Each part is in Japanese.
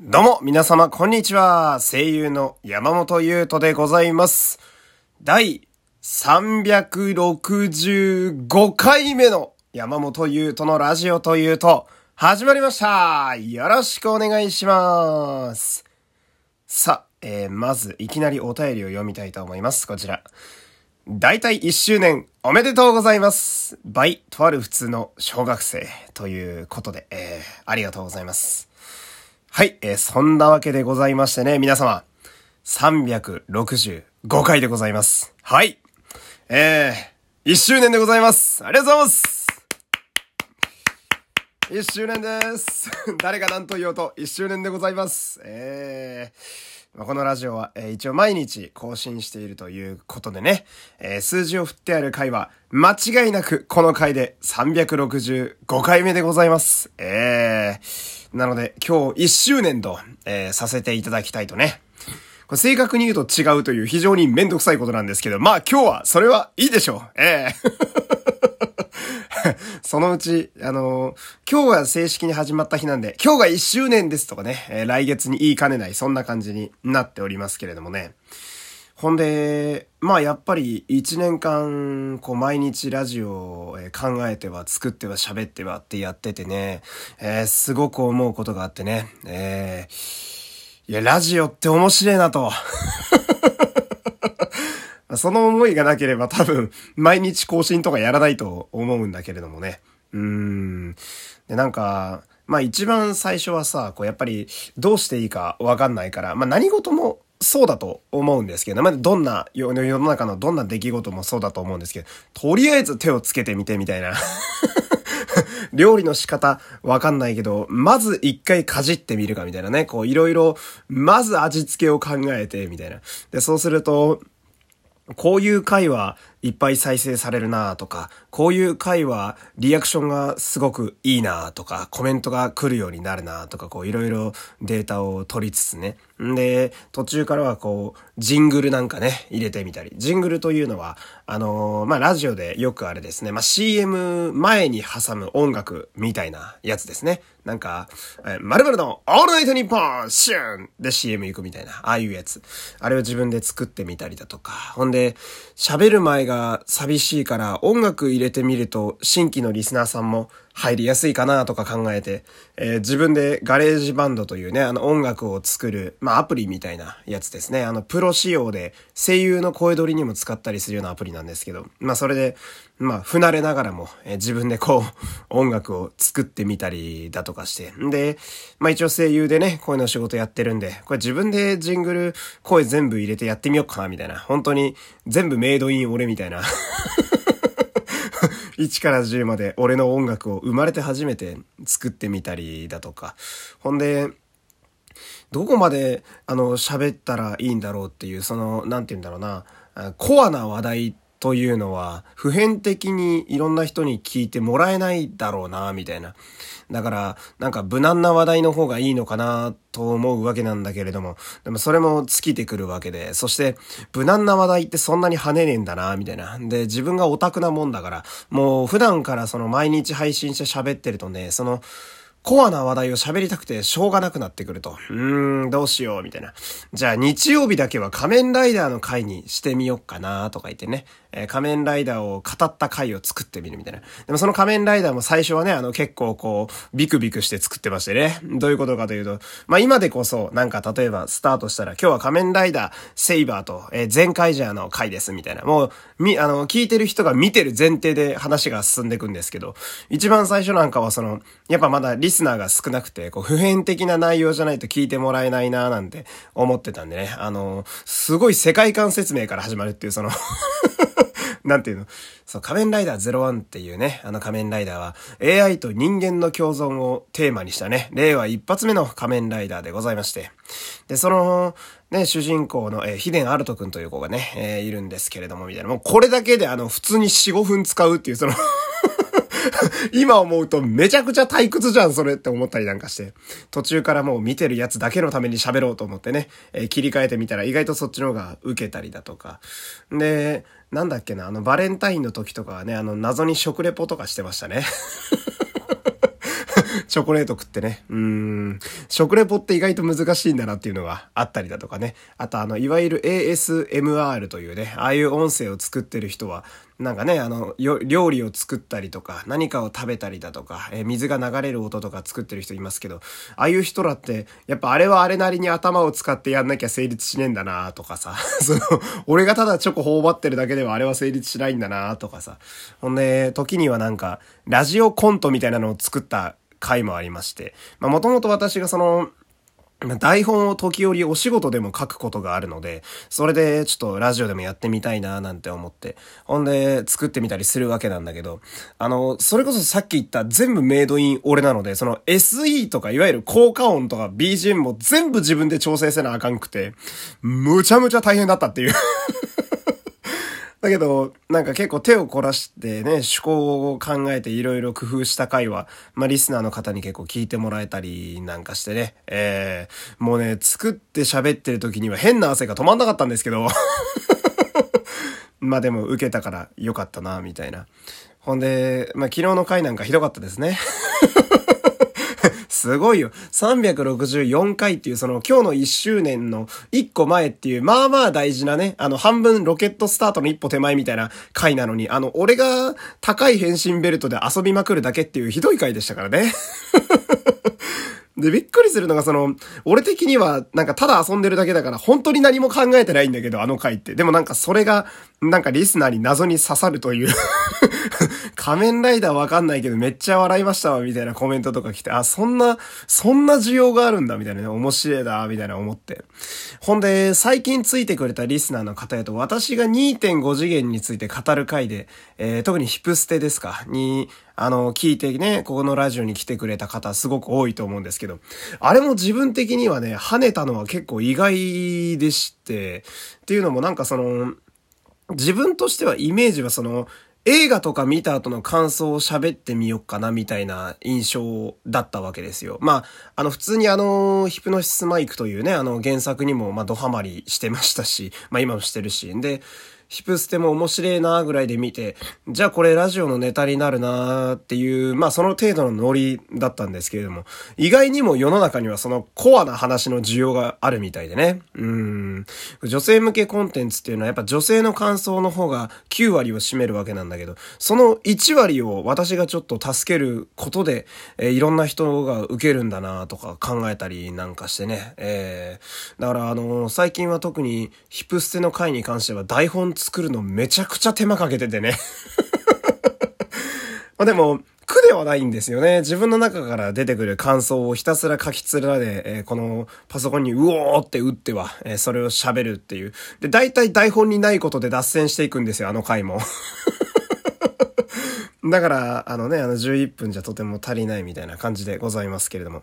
どうも、皆様、こんにちは。声優の山本優斗でございます。第365回目の山本優斗のラジオというと、始まりました。よろしくお願いします。さあ、えー、まず、いきなりお便りを読みたいと思います。こちら。大体1周年おめでとうございます。バイ、とある普通の小学生ということで、えー、ありがとうございます。はい、えー、そんなわけでございましてね、皆様、365回でございます。はい。えー、1周年でございます。ありがとうございます。1周年です。誰が何と言おうと1周年でございます。えー、このラジオは、えー一応毎日更新しているということでね、えー数字を振ってある回は間違いなくこの回で365回目でございます。えー、なので今日1周年と、えーさせていただきたいとね。これ正確に言うと違うという非常にめんどくさいことなんですけど、まあ今日はそれはいいでしょう。ええ そのうち、あのー今日が正式に始まった日なんで、今日が1周年ですとかね、えー来月に言いかねない、そんな感じになっておりますけれどもね。ほんで、まあやっぱり1年間、こう毎日ラジオを考えては作っては喋ってはってやっててね、えーすごく思うことがあってね、えーいや、ラジオって面白いなと。その思いがなければ多分、毎日更新とかやらないと思うんだけれどもね。うーん。で、なんか、まあ一番最初はさ、こうやっぱりどうしていいかわかんないから、まあ何事もそうだと思うんですけど、まあどんな、世の中のどんな出来事もそうだと思うんですけど、とりあえず手をつけてみてみたいな。料理の仕方わかんないけど、まず一回かじってみるかみたいなね。こういろいろ、まず味付けを考えてみたいな。で、そうすると、こういう回はいっぱい再生されるなとか、こういう回はリアクションがすごくいいなとか、コメントが来るようになるなとか、こういろいろデータを取りつつね。んで、途中からはこう、ジングルなんかね、入れてみたり。ジングルというのは、あのーまあ、ラジオでよくあれですね、まあ、CM 前に挟む音楽みたいなやつですね。なんか、〇〇のオールナイトニッポンシューンで CM 行くみたいな、ああいうやつ。あれを自分で作ってみたりだとか。ほんで、喋る前が寂しいから音楽入れてみると新規のリスナーさんも入りやすいかなとか考えて、えー自分で GarageBand というね、あの音楽を作る、まあアプリみたいなやつですね。あのプロ仕様で声優の声取りにも使ったりするようなアプリなんですけど、まあそれで、まあ不慣れながらも、えー自分でこう 音楽を作ってみたりだとかして。で、まあ一応声優でね、声の仕事やってるんで、これ自分でジングル声全部入れてやってみようかなみたいな。本当に全部メイドイン俺みたいな。1から10まで俺の音楽を生まれて初めて作ってみたりだとか。ほんで、どこまで、あの、喋ったらいいんだろうっていう、その、なんて言うんだろうな、コアな話題というのは、普遍的にいろんな人に聞いてもらえないだろうな、みたいな。だから、なんか無難な話題の方がいいのかな、と思うわけなんだけれども、でもそれも尽きてくるわけで、そして、無難な話題ってそんなに跳ねねえんだな、みたいな。で、自分がオタクなもんだから、もう普段からその毎日配信して喋ってるとね、その、コアな話題を喋りたくてしょうがなくなってくると。うーん、どうしよう、みたいな。じゃあ日曜日だけは仮面ライダーの回にしてみよっかな、とか言ってね。えー仮面ライダーを語った回を作ってみるみたいな。でもその仮面ライダーも最初はね、あの結構こう、ビクビクして作ってましてね。どういうことかというと、まあ今でこそ、なんか例えばスタートしたら、今日は仮面ライダー、セイバーと、えー、全カイジャーの回です、みたいな。もう、み、あの、聞いてる人が見てる前提で話が進んでいくんですけど、一番最初なんかはその、やっぱまだリスナーが少なくて、こう、普遍的な内容じゃないと聞いてもらえないななんて思ってたんでね。あの、すごい世界観説明から始まるっていう、その、なんていうの？そう、仮面ライダー01っていうね、あの仮面ライダーは AI と人間の共存をテーマにしたね、令和一発目の仮面ライダーでございまして。で、その、ね、主人公の、えー、ヒデンアルト君という子がね、えーいるんですけれども、みたいな。もうこれだけであの、普通に4、5分使うっていう、その、今思うとめちゃくちゃ退屈じゃん、それって思ったりなんかして。途中からもう見てるやつだけのために喋ろうと思ってね、え切り替えてみたら意外とそっちの方が受けたりだとか。で、なんだっけな、あの、バレンタインの時とかはね、あの、謎に食レポとかしてましたね。チョコレート食ってね。うん。食レポって意外と難しいんだなっていうのがあったりだとかね。あとあの、いわゆる ASMR というね、ああいう音声を作ってる人は、なんかね、あの、料理を作ったりとか、何かを食べたりだとか、えー、水が流れる音とか作ってる人いますけど、ああいう人らって、やっぱあれはあれなりに頭を使ってやんなきゃ成立しねえんだなとかさ、その、俺がただチョコ頬張ってるだけではあれは成立しないんだなとかさ、ほんで、時にはなんか、ラジオコントみたいなのを作った回もありまして、まあもともと私がその、台本を時折お仕事でも書くことがあるので、それでちょっとラジオでもやってみたいななんて思って、ほんで作ってみたりするわけなんだけど、あの、それこそさっき言った全部メイドイン俺なので、その SE とかいわゆる効果音とか BGM も全部自分で調整せなあかんくて、むちゃむちゃ大変だったっていう。だけど、なんか結構手を凝らしてね、趣向を考えていろいろ工夫した回は、まあリスナーの方に結構聞いてもらえたりなんかしてね、えー、もうね、作って喋ってる時には変な汗が止まんなかったんですけど、まあでも受けたから良かったな、みたいな。ほんで、まあ昨日の回なんかひどかったですね。すごいよ。364回っていうその今日の1周年の1個前っていう、まあまあ大事なね、あの半分ロケットスタートの一歩手前みたいな回なのに、あの俺が高い変身ベルトで遊びまくるだけっていうひどい回でしたからね。で、びっくりするのがその、俺的にはなんかただ遊んでるだけだから本当に何も考えてないんだけど、あの回って。でもなんかそれが、なんかリスナーに謎に刺さるという 仮面ライダーわかんないけどめっちゃ笑いましたわ、みたいなコメントとか来て、あ、そんな、そんな需要があるんだ、みたいなね、面白いだ、みたいな思って。ほんで、最近ついてくれたリスナーの方やと、私が2.5次元について語る回で、えー、特にヒプステですか、に、あの、聞いてね、ここのラジオに来てくれた方すごく多いと思うんですけど、あれも自分的にはね、跳ねたのは結構意外でして、っていうのもなんかその、自分としてはイメージはその、映画とか見た後の感想を喋ってみようかなみたいな印象だったわけですよ。まあ、あの普通にあの、ヒプノシスマイクというね、あの原作にもまあドハマりしてましたし、まあ今もしてるし。で、ヒプステも面白いなぐらいで見て、じゃあこれラジオのネタになるなっていう、まあその程度のノリだったんですけれども、意外にも世の中にはそのコアな話の需要があるみたいでね。うん。女性向けコンテンツっていうのはやっぱ女性の感想の方が9割を占めるわけなんだけど、その1割を私がちょっと助けることで、えー、いろんな人が受けるんだなとか考えたりなんかしてね。えー、だからあのー、最近は特にヒプステの回に関しては台本作るのめちゃくちゃ手間かけててね までも、苦ではないんですよね。自分の中から出てくる感想をひたすら書き連らで、えー、このパソコンにうおーって打っては、えー、それを喋るっていう。で、大体台本にないことで脱線していくんですよ、あの回も。だから、あのね、あの11分じゃとても足りないみたいな感じでございますけれども。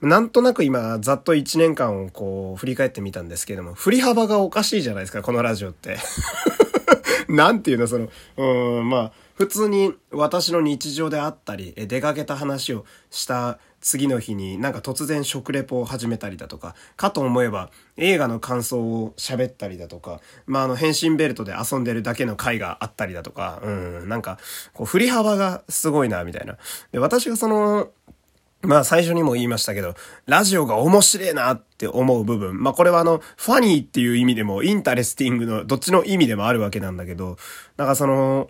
なんとなく今、ざっと1年間をこう、振り返ってみたんですけれども、振り幅がおかしいじゃないですか、このラジオって。なんていうの、その、うん、まあ、普通に私の日常であったり、出かけた話をした次の日になんか突然食レポを始めたりだとか、かと思えば映画の感想を喋ったりだとか、まああの変身ベルトで遊んでるだけの回があったりだとか、うん、なんかこう振り幅がすごいな、みたいな。で、私がその、まあ最初にも言いましたけど、ラジオが面白いなって思う部分。まあこれはあの、 funny っていう意味でも、 interesting のどっちの意味でもあるわけなんだけど、なんかその、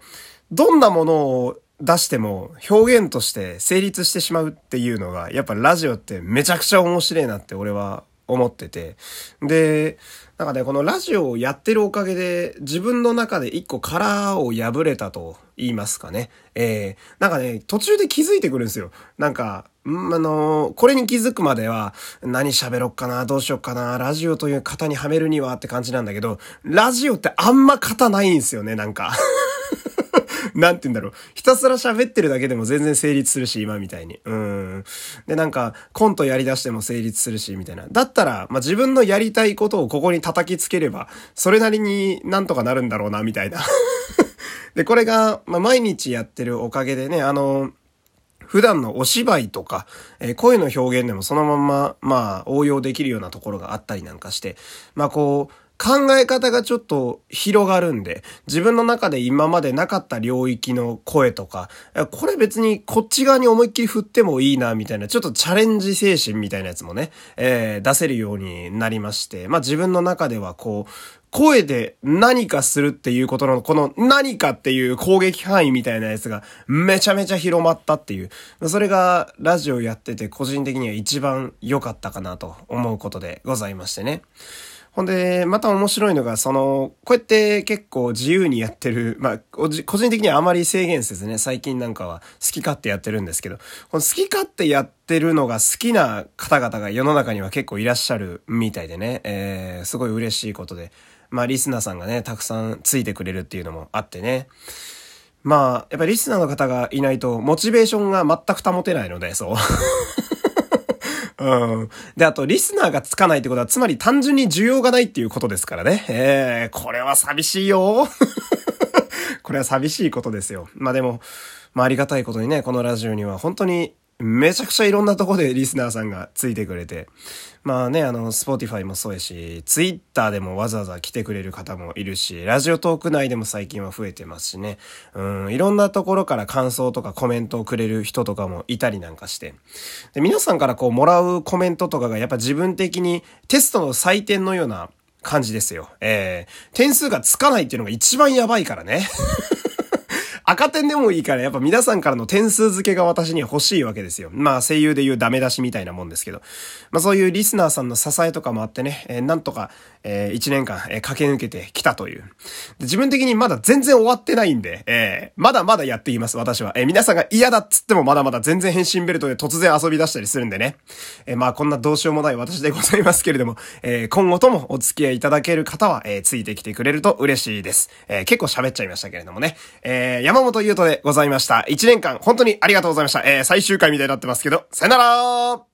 どんなものを出しても表現として成立してしまうっていうのが、やっぱラジオってめちゃくちゃ面白いなって俺は思ってて。で、なんかね、このラジオをやってるおかげで、自分の中で一個殻を破れたと言いますかね。えー、なんかね、途中で気づいてくるんですよ。なんか、んあのー、これに気づくまでは、何喋ろっかな、どうしよっかな、ラジオという型にはめるにはって感じなんだけど、ラジオってあんま型ないんですよね、なんか。なんて言うんだろう。ひたすら喋ってるだけでも全然成立するし、今みたいに。うん。で、なんか、コントやり出しても成立するし、みたいな。だったら、まあ、自分のやりたいことをここに叩きつければ、それなりになんとかなるんだろうな、みたいな。で、これが、まあ、毎日やってるおかげでね、あの、普段のお芝居とか、えー、声の表現でもそのまま、まあ、応用できるようなところがあったりなんかして、まあこう、考え方がちょっと広がるんで、自分の中で今までなかった領域の声とか、これ別にこっち側に思いっきり振ってもいいな、みたいな、ちょっとチャレンジ精神みたいなやつもね、えー、出せるようになりまして、まあ自分の中ではこう、声で何かするっていうことの、この何かっていう攻撃範囲みたいなやつがめちゃめちゃ広まったっていう、それがラジオやってて個人的には一番良かったかなと思うことでございましてね。ほんで、また面白いのが、その、こうやって結構自由にやってる、まあ、個人的にはあまり制限せずね、最近なんかは好き勝手やってるんですけど、この好き勝手やってるのが好きな方々が世の中には結構いらっしゃるみたいでね、えー、すごい嬉しいことで、まあ、リスナーさんがね、たくさんついてくれるっていうのもあってね、まあ、やっぱりリスナーの方がいないと、モチベーションが全く保てないので、そう。うん。で、あと、リスナーがつかないってことは、つまり単純に需要がないっていうことですからね。ええー、これは寂しいよ。これは寂しいことですよ。まあでも、まあありがたいことにね、このラジオには本当にめちゃくちゃいろんなとこでリスナーさんがついてくれて。まあね、あの、 Spotify もそうやし、ツイッターでもわざわざ来てくれる方もいるし、ラジオトーク内でも最近は増えてますしね。うん、いろんなところから感想とかコメントをくれる人とかもいたりなんかして。で、皆さんからこうもらうコメントとかがやっぱ自分的にテストの採点のような感じですよ。えー、点数がつかないっていうのが一番やばいからね。赤点でもいいから、やっぱ皆さんからの点数付けが私には欲しいわけですよ。まあ声優で言うダメ出しみたいなもんですけど。まあそういうリスナーさんの支えとかもあってね、えー、なんとか、えー、1年間、えー、駆け抜けてきたという。自分的にまだ全然終わってないんで、えー、まだまだやっています、私は。えー、皆さんが嫌だっつってもまだまだ全然変身ベルトで突然遊び出したりするんでね。えー、まあこんなどうしようもない私でございますけれども、えー、今後ともお付き合いいただける方は、えー、ついてきてくれると嬉しいです。えー、結構喋っちゃいましたけれどもね。えー、山本優斗でございました。1年間本当にありがとうございました。えー、最終回みたいになってますけど、さよなら